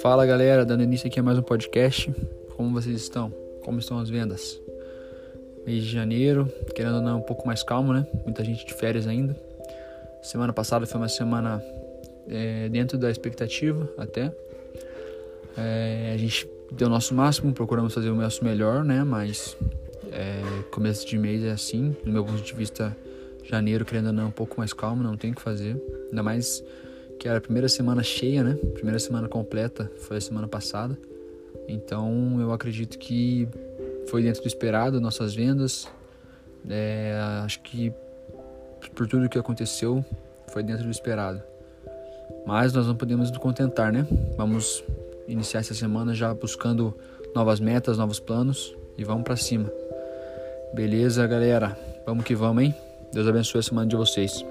Fala galera, dando início aqui a mais um podcast. Como vocês estão? Como estão as vendas? Mês de janeiro, querendo ou não, é um pouco mais calmo, né? Muita gente de férias ainda. Semana passada foi uma semana é, dentro da expectativa, até. É, a gente deu o nosso máximo, procuramos fazer o nosso melhor, né? Mas é, começo de mês é assim, do meu ponto de vista, janeiro, querendo ou não, é um pouco mais calmo, não tem o que fazer. Ainda mais que era a primeira semana cheia, né? Primeira semana completa foi a semana passada. Então eu acredito que foi dentro do esperado nossas vendas. É, acho que por tudo que aconteceu foi dentro do esperado. Mas nós não podemos nos contentar, né? Vamos iniciar essa semana já buscando novas metas, novos planos e vamos para cima. Beleza, galera? Vamos que vamos, hein? Deus abençoe a semana de vocês.